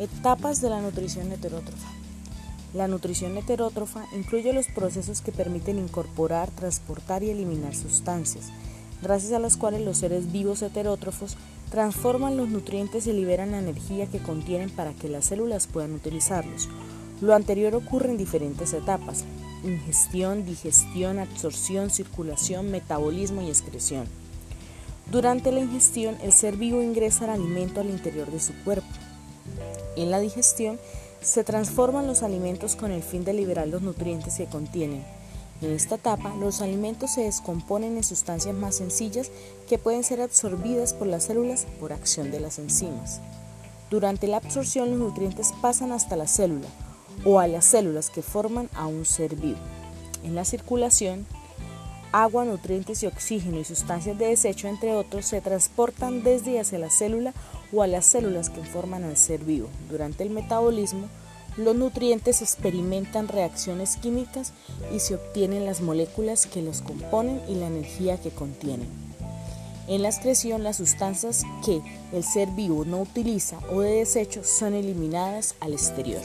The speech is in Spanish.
Etapas de la nutrición heterótrofa. La nutrición heterótrofa incluye los procesos que permiten incorporar, transportar y eliminar sustancias, gracias a las cuales los seres vivos heterótrofos transforman los nutrientes y liberan la energía que contienen para que las células puedan utilizarlos. Lo anterior ocurre en diferentes etapas, ingestión, digestión, absorción, circulación, metabolismo y excreción. Durante la ingestión, el ser vivo ingresa el alimento al interior de su cuerpo. En la digestión, se transforman los alimentos con el fin de liberar los nutrientes que contienen. En esta etapa, los alimentos se descomponen en sustancias más sencillas que pueden ser absorbidas por las células por acción de las enzimas. Durante la absorción, los nutrientes pasan hasta la célula, o a las células que forman a un ser vivo. En la circulación, agua, nutrientes y oxígeno y sustancias de desecho, entre otros, se transportan desde y hacia la célula o a las células que forman al ser vivo. Durante el metabolismo, los nutrientes experimentan reacciones químicas y se obtienen las moléculas que los componen y la energía que contienen. En la excreción, las sustancias que el ser vivo no utiliza o de desecho son eliminadas al exterior.